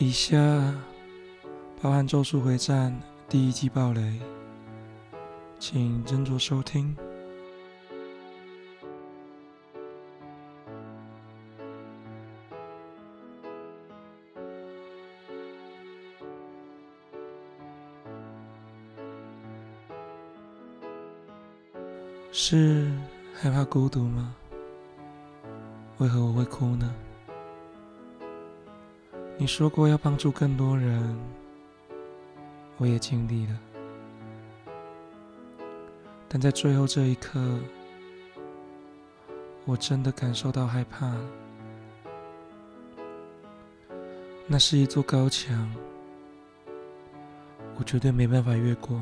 以下包含《咒术回战》第一季暴雷，请斟酌收听。是害怕孤独吗？为何我会哭呢？你说过要帮助更多人，我也尽力了，但在最后这一刻，我真的感受到害怕。那是一座高墙，我绝对没办法越过，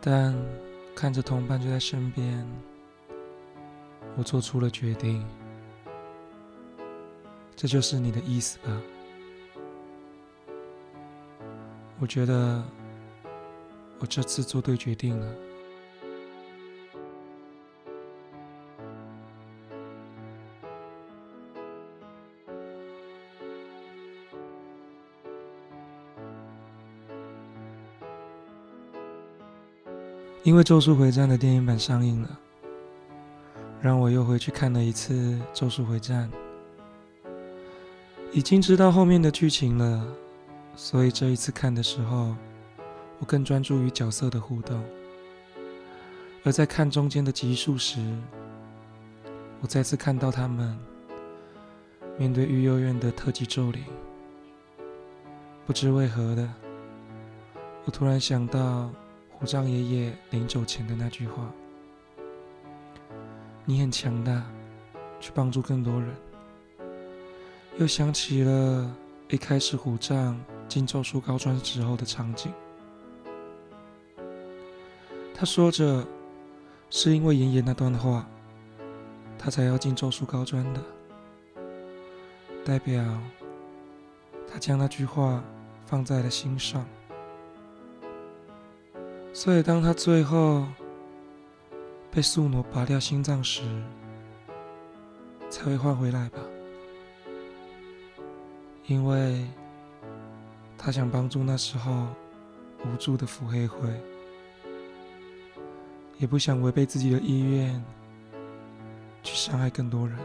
但。看着同伴就在身边，我做出了决定。这就是你的意思吧？我觉得我这次做对决定了。因为《咒术回战》的电影版上映了，让我又回去看了一次《咒术回战》。已经知道后面的剧情了，所以这一次看的时候，我更专注于角色的互动。而在看中间的集数时，我再次看到他们面对育幼院的特级咒灵。不知为何的，我突然想到。虎杖爷爷临走前的那句话：“你很强大，去帮助更多人。”又想起了一开始虎杖进咒术高专时候的场景。他说着：“是因为爷爷那段话，他才要进咒术高专的。”代表他将那句话放在了心上。所以，当他最后被素傩拔掉心脏时，才会换回来吧。因为他想帮助那时候无助的腹黑灰，也不想违背自己的意愿去伤害更多人。